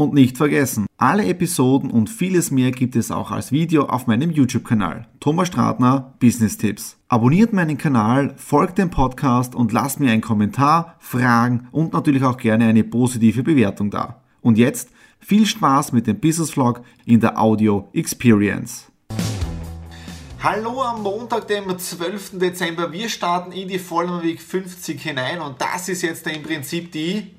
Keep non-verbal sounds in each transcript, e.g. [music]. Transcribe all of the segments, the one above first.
Und nicht vergessen, alle Episoden und vieles mehr gibt es auch als Video auf meinem YouTube-Kanal. Thomas Stratner Business Tipps. Abonniert meinen Kanal, folgt dem Podcast und lasst mir einen Kommentar, Fragen und natürlich auch gerne eine positive Bewertung da. Und jetzt viel Spaß mit dem Business Vlog in der Audio Experience. Hallo am Montag, dem 12. Dezember. Wir starten in die Vollmer Week 50 hinein und das ist jetzt im Prinzip die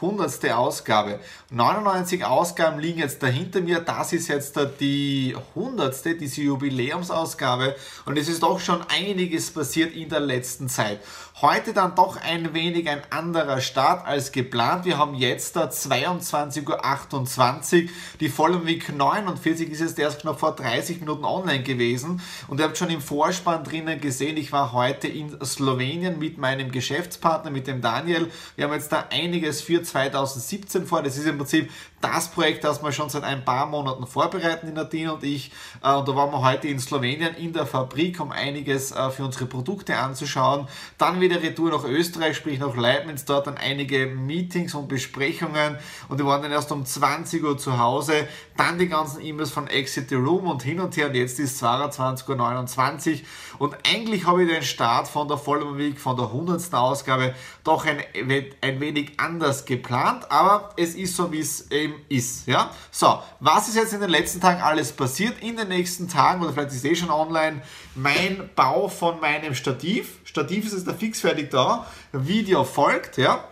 hundertste Ausgabe. 99 Ausgaben liegen jetzt dahinter mir. Das ist jetzt die hundertste, diese Jubiläumsausgabe. Und es ist doch schon einiges passiert in der letzten Zeit. Heute dann doch ein wenig ein anderer Start als geplant. Wir haben jetzt da 22.28 Uhr. Die Vollum Week 49 ist jetzt erst knapp vor 30 Minuten online gewesen. Und ihr habt schon im Vorspann drinnen gesehen, ich war heute in Slowenien mit meinem Geschäftspartner, mit dem Daniel. Wir haben jetzt da einiges für 2017 vor. Das ist im Prinzip das Projekt, das wir schon seit ein paar Monaten vorbereiten, die Nadine und ich. Äh, und da waren wir heute in Slowenien in der Fabrik, um einiges äh, für unsere Produkte anzuschauen. Dann wieder Retour nach Österreich, sprich nach Leibniz, dort dann einige Meetings und Besprechungen und wir waren dann erst um 20 Uhr zu Hause. Dann die ganzen E-Mails von Exit the Room und hin und her und jetzt ist 22.29 Uhr und eigentlich habe ich den Start von der Week, von der 100. Ausgabe doch ein, ein wenig anders geplant, aber es ist so, wie es eben ist. Ja? So, was ist jetzt in den letzten Tagen alles passiert? In den nächsten Tagen, oder vielleicht ist eh schon online, mein Bau von meinem Stativ. Stativ ist jetzt da fixfertig da. Video folgt, ja.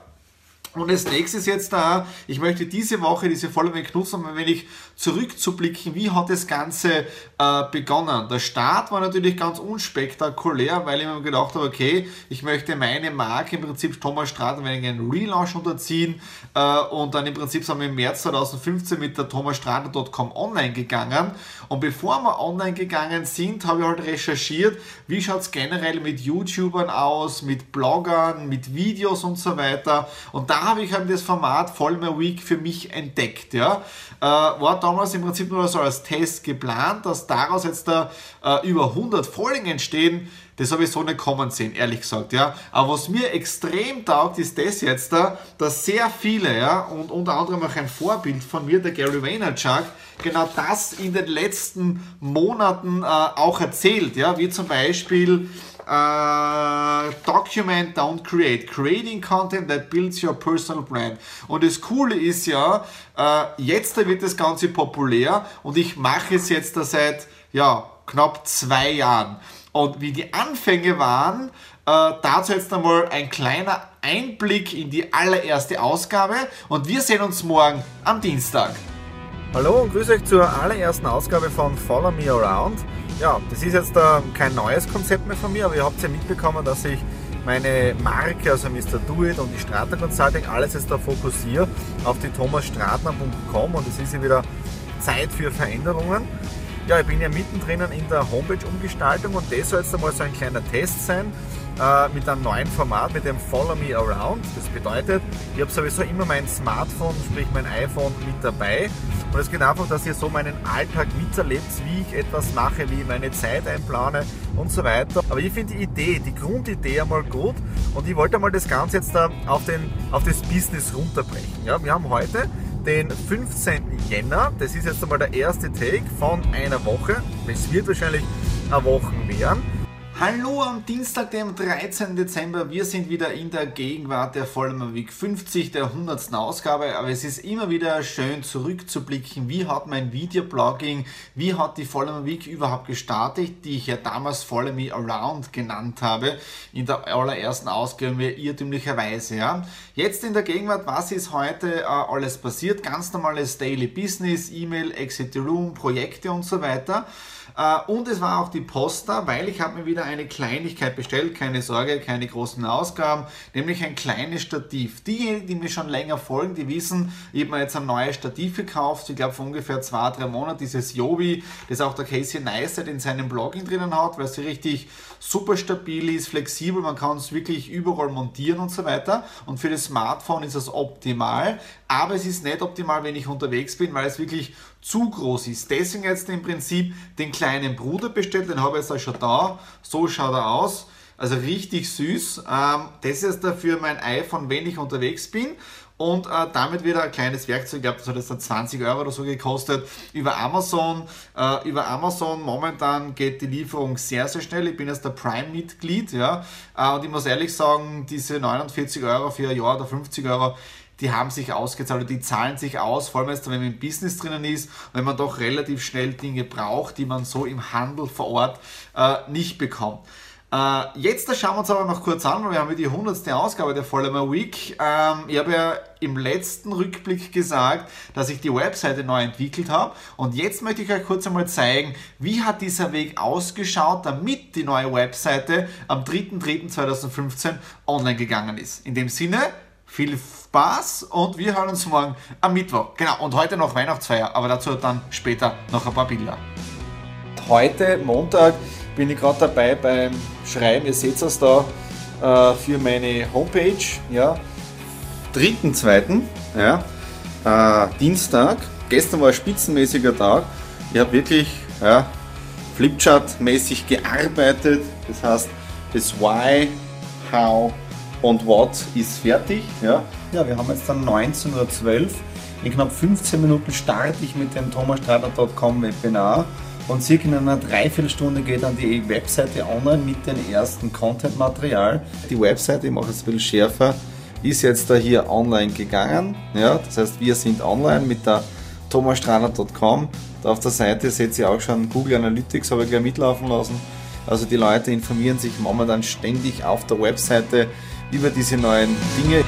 Und als nächstes jetzt da, ich möchte diese Woche, diese Folge nutzen, um ein wenig zurückzublicken, wie hat das Ganze äh, begonnen. Der Start war natürlich ganz unspektakulär, weil ich mir gedacht habe, okay, ich möchte meine Marke im Prinzip Thomas Strat ein wenig einen Relaunch unterziehen. Äh, und dann im Prinzip sind wir im März 2015 mit der thomasstrater.com online gegangen. Und bevor wir online gegangen sind, habe ich halt recherchiert, wie schaut es generell mit YouTubern aus, mit Bloggern, mit Videos und so weiter. Und da habe ich halt das Format Vollmer Week für mich entdeckt. Ja. Äh, war damals im Prinzip nur so als Test geplant, dass daraus jetzt da äh, über 100 Folgen entstehen. Das habe ich so nicht kommen sehen, ehrlich gesagt. Ja. Aber was mir extrem taugt, ist das jetzt da, dass sehr viele, ja, und unter anderem auch ein Vorbild von mir, der Gary Vaynerchuk, genau das in den letzten Monaten äh, auch erzählt. Ja. Wie zum Beispiel Uh, document, don't create. Creating content that builds your personal brand. Und das Coole ist ja, uh, jetzt wird das Ganze populär und ich mache es jetzt da seit ja, knapp zwei Jahren. Und wie die Anfänge waren, uh, dazu jetzt einmal ein kleiner Einblick in die allererste Ausgabe und wir sehen uns morgen am Dienstag. Hallo und grüße euch zur allerersten Ausgabe von Follow Me Around. Ja, das ist jetzt äh, kein neues Konzept mehr von mir, aber ihr habt ja mitbekommen, dass ich meine Marke, also Mr. Do It und die Strata Consulting, alles jetzt da fokussiere auf die thomasstratner.com und es ist ja wieder Zeit für Veränderungen. Ja, ich bin ja mittendrin in der Homepage-Umgestaltung und das soll jetzt einmal so ein kleiner Test sein äh, mit einem neuen Format, mit dem Follow Me Around. Das bedeutet, ich habe sowieso immer mein Smartphone, sprich mein iPhone mit dabei und es geht einfach, dass ihr so meinen Alltag miterlebt, wie ich etwas mache, wie ich meine Zeit einplane und so weiter. Aber ich finde die Idee, die Grundidee einmal gut und ich wollte mal das Ganze jetzt da auf, den, auf das Business runterbrechen. Ja, wir haben heute den 15. Jänner. Das ist jetzt einmal der erste Take von einer Woche. Es wird wahrscheinlich eine Woche werden. Hallo am Dienstag, dem 13. Dezember. Wir sind wieder in der Gegenwart der Vollmer Week 50, der 100. Ausgabe. Aber es ist immer wieder schön zurückzublicken. Wie hat mein Videoblogging, wie hat die Vollmer Week überhaupt gestartet, die ich ja damals Follow Me Around genannt habe, in der allerersten Ausgabe irrtümlicherweise. Ja. Jetzt in der Gegenwart, was ist heute äh, alles passiert? Ganz normales Daily Business, E-Mail, Exit Room, Projekte und so weiter. Äh, und es war auch die Posta, weil ich habe mir wieder eine Kleinigkeit bestellt, keine Sorge, keine großen Ausgaben, nämlich ein kleines Stativ. Diejenigen, die mir schon länger folgen, die wissen, ich habe mir jetzt ein neues Stativ gekauft, ich glaube vor ungefähr zwei, drei Monaten, dieses Yobi, das auch der Casey Neistat in seinem Blogging drinnen hat, weil es richtig super stabil ist, flexibel, man kann es wirklich überall montieren und so weiter. Und für das Smartphone ist es optimal, aber es ist nicht optimal, wenn ich unterwegs bin, weil es wirklich zu groß ist. Deswegen jetzt im Prinzip den kleinen Bruder bestellt, den habe ich jetzt auch schon da. So schaut er aus. Also richtig süß. Ähm, das ist dafür mein iPhone, wenn ich unterwegs bin. Und äh, damit wieder ein kleines Werkzeug, ich glaube, das hat jetzt 20 Euro oder so gekostet, über Amazon. Äh, über Amazon momentan geht die Lieferung sehr, sehr schnell. Ich bin jetzt der Prime-Mitglied, ja. Äh, und ich muss ehrlich sagen, diese 49 Euro für ein Jahr oder 50 Euro, die haben sich ausgezahlt die zahlen sich aus, vor allem jetzt, wenn man im Business drinnen ist, wenn man doch relativ schnell Dinge braucht, die man so im Handel vor Ort äh, nicht bekommt. Äh, jetzt schauen wir uns aber noch kurz an, weil wir haben ja die 100. Ausgabe der Vollmer Week. Ähm, ich habe ja im letzten Rückblick gesagt, dass ich die Webseite neu entwickelt habe und jetzt möchte ich euch kurz einmal zeigen, wie hat dieser Weg ausgeschaut, damit die neue Webseite am 3.3.2015 online gegangen ist. In dem Sinne, viel Spaß und wir hören uns morgen am Mittwoch. Genau, und heute noch Weihnachtsfeier, aber dazu dann später noch ein paar Bilder. Heute, Montag, bin ich gerade dabei beim Schreiben, ihr seht es da, äh, für meine Homepage. Ja, 3.2. Ja, äh, Dienstag. Gestern war ein spitzenmäßiger Tag. Ich habe wirklich ja, Flipchart-mäßig gearbeitet. Das heißt, das Why, How und What ist fertig. Ja, ja wir haben jetzt dann 19.12 Uhr. In knapp 15 Minuten starte ich mit dem thomasstrater.com Webinar und circa in einer Dreiviertelstunde geht dann die Webseite online mit dem ersten Content-Material. Die Webseite, ich mache es ein bisschen schärfer, ist jetzt da hier online gegangen. Ja, das heißt, wir sind online mit der thomasstraner.com. Da auf der Seite seht ihr auch schon Google Analytics, habe ich gleich mitlaufen lassen. Also die Leute informieren sich momentan ständig auf der Webseite über diese neuen Dinge.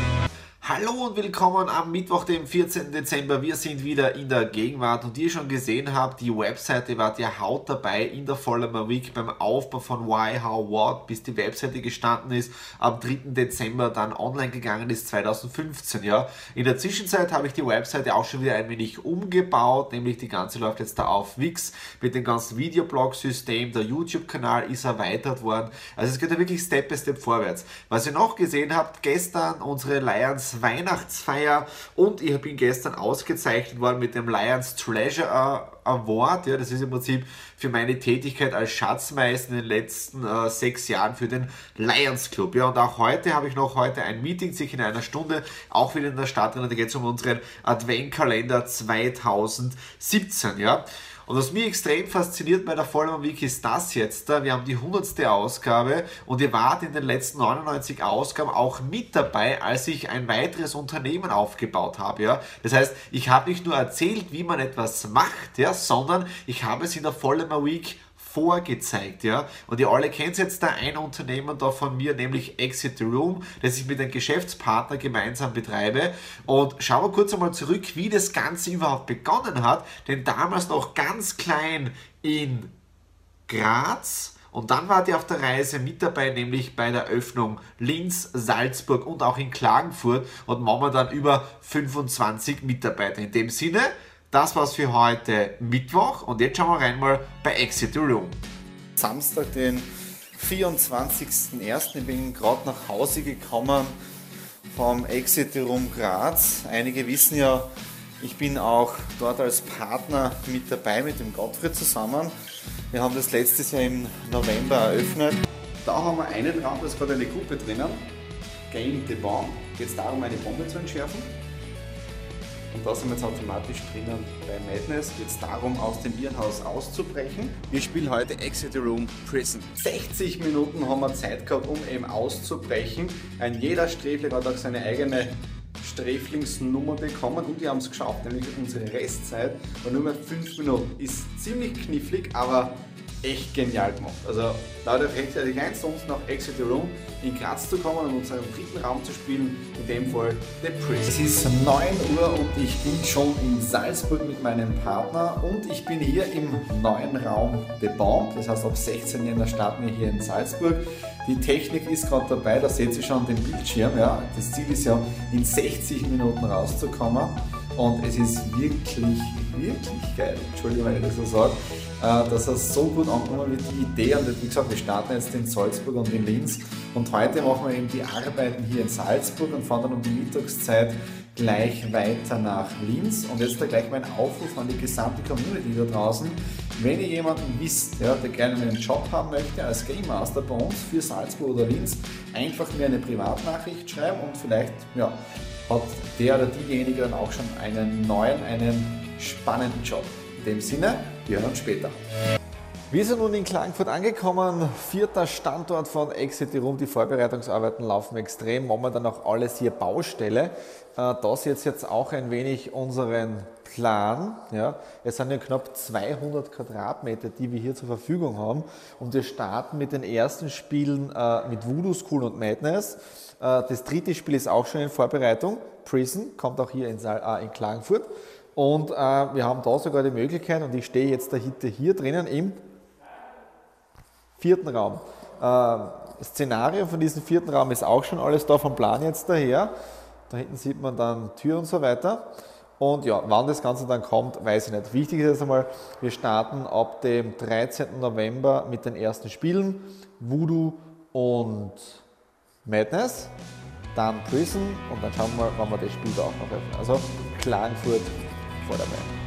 Hallo und willkommen am Mittwoch, dem 14. Dezember. Wir sind wieder in der Gegenwart und ihr schon gesehen habt, die Webseite war der Haut dabei in der Vollmer Week beim Aufbau von Why, How, What, bis die Webseite gestanden ist, am 3. Dezember dann online gegangen ist, 2015. Ja. In der Zwischenzeit habe ich die Webseite auch schon wieder ein wenig umgebaut, nämlich die ganze läuft jetzt da auf Wix mit dem ganzen Videoblog-System, der YouTube-Kanal ist erweitert worden. Also es geht ja wirklich Step by Step vorwärts. Was ihr noch gesehen habt, gestern unsere Lions Weihnachtsfeier und ich bin gestern ausgezeichnet worden mit dem Lions Treasure Award. Ja, das ist im Prinzip für meine Tätigkeit als Schatzmeister in den letzten äh, sechs Jahren für den Lions Club. Ja, und auch heute habe ich noch heute ein Meeting, sich in einer Stunde, auch wieder in der Stadt drin. Da geht es um unseren Adventkalender 2017. Ja. Und was mich extrem fasziniert bei der Vollmann Week ist das jetzt. Wir haben die 100. Ausgabe und ihr wart in den letzten 99 Ausgaben auch mit dabei, als ich ein weiteres Unternehmen aufgebaut habe. Ja? Das heißt, ich habe nicht nur erzählt, wie man etwas macht, ja, sondern ich habe es in der Vollmer Week vorgezeigt, ja. Und ihr alle kennt jetzt da ein Unternehmen da von mir, nämlich Exit the Room, das ich mit einem Geschäftspartner gemeinsam betreibe. Und schauen wir kurz einmal zurück, wie das Ganze überhaupt begonnen hat. Denn damals noch ganz klein in Graz. Und dann war die auf der Reise mit dabei, nämlich bei der Öffnung Linz, Salzburg und auch in Klagenfurt und momentan über 25 Mitarbeiter. In dem Sinne, das war's für heute Mittwoch und jetzt schauen wir rein mal bei Exit the Room. Samstag, den 24.01. Ich bin gerade nach Hause gekommen vom Exit the Room Graz. Einige wissen ja, ich bin auch dort als Partner mit dabei mit dem Gottfried zusammen. Wir haben das letztes Jahr im November eröffnet. Da haben wir einen Raum, da ist gerade eine Gruppe drinnen. Game the Bomb. Geht es darum, eine Bombe zu entschärfen. Und da sind wir jetzt automatisch drinnen bei Madness. Geht es darum, aus dem Irrenhaus auszubrechen. Wir spielen heute Exit the Room Prison. 60 Minuten haben wir Zeit gehabt, um eben auszubrechen. Ein jeder Sträfling hat auch seine eigene Sträflingsnummer bekommen und wir haben es geschafft, nämlich unsere Restzeit war nur mehr 5 Minuten. Ist ziemlich knifflig, aber echt genial gemacht. Also dadurch rechtzeitig eins zu uns nach Exit the Room in Graz zu kommen und unseren dritten Raum zu spielen, in dem Fall The Priest. Es ist 9 Uhr und ich bin schon in Salzburg mit meinem Partner und ich bin hier im neuen Raum The Bomb. Das heißt, ab 16 Jänner starten wir hier in Salzburg. Die Technik ist gerade dabei, da seht ihr schon den Bildschirm. Ja. Das Ziel ist ja, in 60 Minuten rauszukommen und es ist wirklich, wirklich geil. Entschuldigung, wenn ich das so sage äh, dass er so gut angenommen wird, die Idee. Und wie gesagt, wir starten jetzt in Salzburg und in Linz. Und heute machen wir eben die Arbeiten hier in Salzburg und fahren dann um die Mittagszeit gleich weiter nach Linz. Und jetzt da gleich mein Aufruf an die gesamte Community da draußen. Wenn ihr jemanden wisst, ja, der gerne einen Job haben möchte als Game Master bei uns für Salzburg oder Linz, einfach mir eine Privatnachricht schreiben und vielleicht ja, hat der oder diejenige dann auch schon einen neuen, einen spannenden Job. In dem Sinne, wir hören uns später. Wir sind nun in Klagenfurt angekommen, vierter Standort von Exit Room. Die Vorbereitungsarbeiten laufen extrem, momentan auch alles hier Baustelle. Äh, das jetzt jetzt auch ein wenig unseren Plan. Ja. Es sind ja knapp 200 Quadratmeter, die wir hier zur Verfügung haben. Und wir starten mit den ersten Spielen äh, mit Voodoo School und Madness. Äh, das dritte Spiel ist auch schon in Vorbereitung. Prison kommt auch hier in, Klagenfurt. Und äh, wir haben da sogar die Möglichkeit, und ich stehe jetzt dahinter hier drinnen im vierten Raum. Äh, Szenario von diesem vierten Raum ist auch schon alles da vom Plan jetzt daher. Da hinten sieht man dann Tür und so weiter. Und ja, wann das Ganze dann kommt, weiß ich nicht. Wichtig ist jetzt einmal, wir starten ab dem 13. November mit den ersten Spielen. Voodoo und Madness, dann Prison und dann schauen wir, wann wir das Spiel da auch noch öffnen. Also Klagenfurt vor dabei.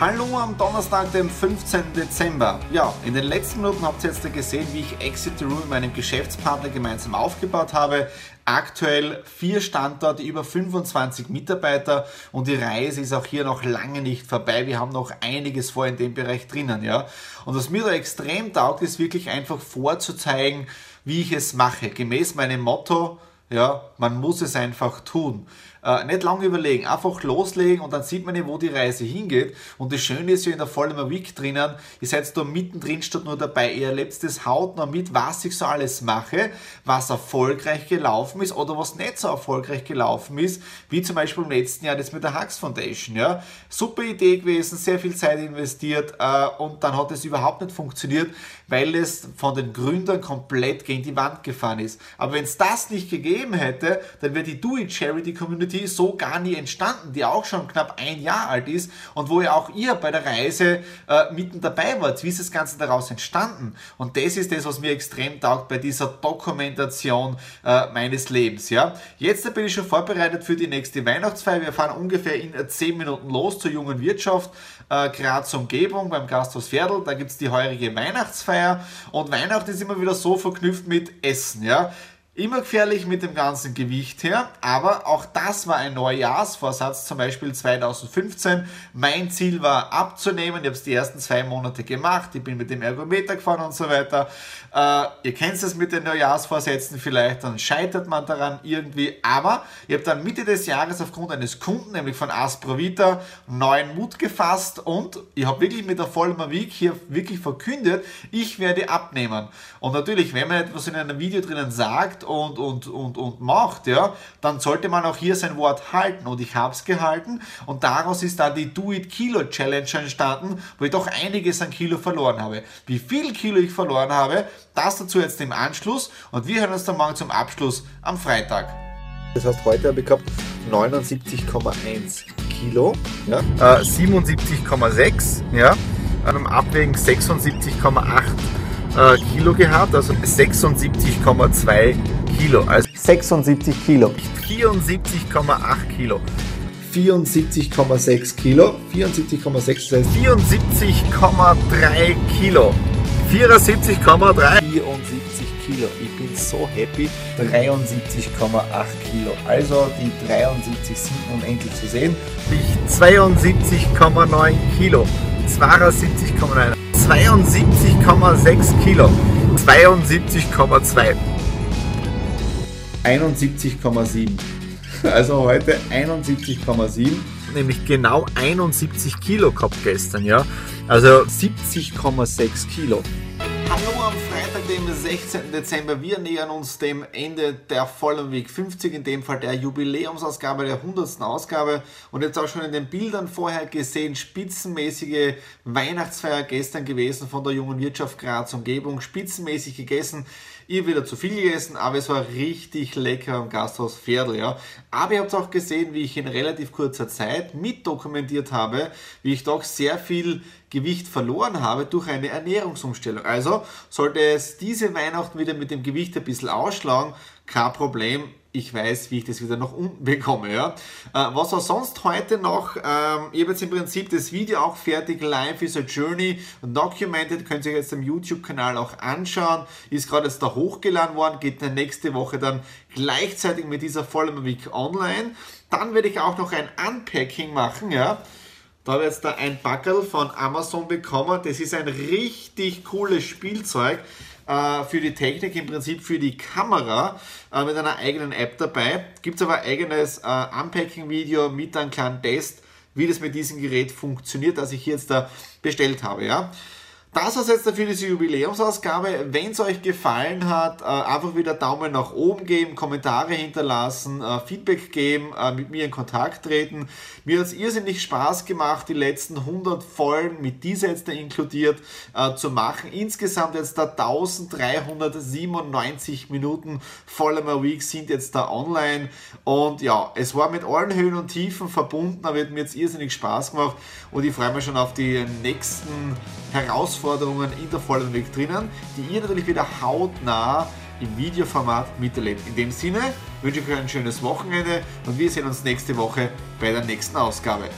Hallo am Donnerstag, dem 15. Dezember. Ja, in den letzten Minuten habt ihr jetzt gesehen, wie ich Exit the Room mit meinem Geschäftspartner gemeinsam aufgebaut habe. Aktuell vier Standorte, über 25 Mitarbeiter und die Reise ist auch hier noch lange nicht vorbei. Wir haben noch einiges vor in dem Bereich drinnen, ja. Und was mir da extrem taugt, ist wirklich einfach vorzuzeigen, wie ich es mache. Gemäß meinem Motto, ja, man muss es einfach tun. Äh, nicht lange überlegen, einfach loslegen und dann sieht man ja, wo die Reise hingeht. Und das Schöne ist ja in der Vollmer Week drinnen, ihr seid da mittendrin statt nur dabei, ihr erlebt das hautnah mit, was ich so alles mache, was erfolgreich gelaufen ist oder was nicht so erfolgreich gelaufen ist, wie zum Beispiel im letzten Jahr das mit der Hux Foundation. Ja. Super Idee gewesen, sehr viel Zeit investiert äh, und dann hat es überhaupt nicht funktioniert, weil es von den Gründern komplett gegen die Wand gefahren ist. Aber wenn es das nicht gegeben hätte, dann wäre die Do It Charity Community so gar nie entstanden, die auch schon knapp ein Jahr alt ist und wo ja auch ihr bei der Reise äh, mitten dabei wart. Wie ist das Ganze daraus entstanden? Und das ist das, was mir extrem taugt bei dieser Dokumentation äh, meines Lebens. Ja? Jetzt bin ich schon vorbereitet für die nächste Weihnachtsfeier. Wir fahren ungefähr in 10 Minuten los zur jungen Wirtschaft, äh, Graz Umgebung beim Gasthaus Pferdl. Da gibt es die heurige Weihnachtsfeier und Weihnachten ist immer wieder so verknüpft mit Essen. Ja? Immer gefährlich mit dem ganzen Gewicht her, aber auch das war ein Neujahrsvorsatz, zum Beispiel 2015. Mein Ziel war abzunehmen, ich habe es die ersten zwei Monate gemacht, ich bin mit dem Ergometer gefahren und so weiter. Äh, ihr kennt es mit den Neujahrsvorsätzen vielleicht, dann scheitert man daran irgendwie, aber ich habe dann Mitte des Jahres aufgrund eines Kunden, nämlich von Asprovita, neuen Mut gefasst und ich habe wirklich mit der Vollmer Week hier wirklich verkündet, ich werde abnehmen. Und natürlich, wenn man etwas in einem Video drinnen sagt, und, und, und, und macht, ja, dann sollte man auch hier sein Wort halten. Und ich habe es gehalten und daraus ist dann die Do It Kilo Challenge entstanden, wo ich doch einiges an Kilo verloren habe. Wie viel Kilo ich verloren habe, das dazu jetzt im Anschluss und wir hören uns dann morgen zum Abschluss am Freitag. Das heißt, heute habe ich gehabt 79,1 Kilo, ja, äh, 77,6, ja, einem Abwägen 76,8 äh, Kilo gehabt, also 76,2 Kilo. Also 76 Kilo. 74,8 Kilo. 74,6 Kilo. 74,6, das heißt 74,3 Kilo. 74,3. 74 Kilo. Ich bin so happy. 73,8 Kilo. Also die 73 sind unendlich zu sehen. Ich 72,9 Kilo. 72,9. 72,6 Kilo. 72,2. 71,7. [laughs] Also heute 71,7. nämlich genau 71 Kilo gehabt gestern, ja. Also 70,6 Kilo. Dem 16. Dezember. Wir nähern uns dem Ende der Vollen Week 50, in dem Fall der Jubiläumsausgabe, der 100. Ausgabe. Und jetzt auch schon in den Bildern vorher gesehen, spitzenmäßige Weihnachtsfeier gestern gewesen von der jungen Wirtschaft Graz Umgebung. Spitzenmäßig gegessen. Ihr wieder zu viel gegessen, aber es war richtig lecker am Gasthaus Pferdl, ja. Aber ihr habt auch gesehen, wie ich in relativ kurzer Zeit mit dokumentiert habe, wie ich doch sehr viel Gewicht verloren habe durch eine Ernährungsumstellung. Also sollte es diese Weihnachten wieder mit dem Gewicht ein bisschen ausschlagen, kein Problem ich weiß, wie ich das wieder nach unten [laughs] bekomme. Ja. Äh, was war sonst heute noch? Ähm, ich habe jetzt im Prinzip das Video auch fertig. Life is a Journey documented. Könnt ihr euch jetzt am YouTube-Kanal auch anschauen. Ist gerade jetzt da hochgeladen worden. Geht dann nächste Woche dann gleichzeitig mit dieser Vollmer Week online. Dann werde ich auch noch ein Unpacking machen. Ja. Da habe ich jetzt da ein Backel von Amazon bekommen. Das ist ein richtig cooles Spielzeug äh, für die Technik, im Prinzip für die Kamera äh, mit einer eigenen App dabei. Gibt es aber ein eigenes äh, Unpacking-Video mit einem kleinen Test, wie das mit diesem Gerät funktioniert, das ich hier jetzt da bestellt habe. Ja. Das war jetzt dafür diese Jubiläumsausgabe. Wenn es euch gefallen hat, äh, einfach wieder Daumen nach oben geben, Kommentare hinterlassen, äh, Feedback geben, äh, mit mir in Kontakt treten. Mir hat es irrsinnig Spaß gemacht, die letzten 100 Folgen mit dieser jetzt da inkludiert zu machen. Insgesamt jetzt da 1397 Minuten voller Week sind jetzt da online. Und ja, es war mit allen Höhen und Tiefen verbunden, aber hat mir jetzt irrsinnig Spaß gemacht und ich freue mich schon auf die nächsten Herausforderungen in der vollen Weg drinnen, die ihr natürlich wieder hautnah im Videoformat miterlebt. In dem Sinne wünsche ich euch ein schönes Wochenende und wir sehen uns nächste Woche bei der nächsten Ausgabe.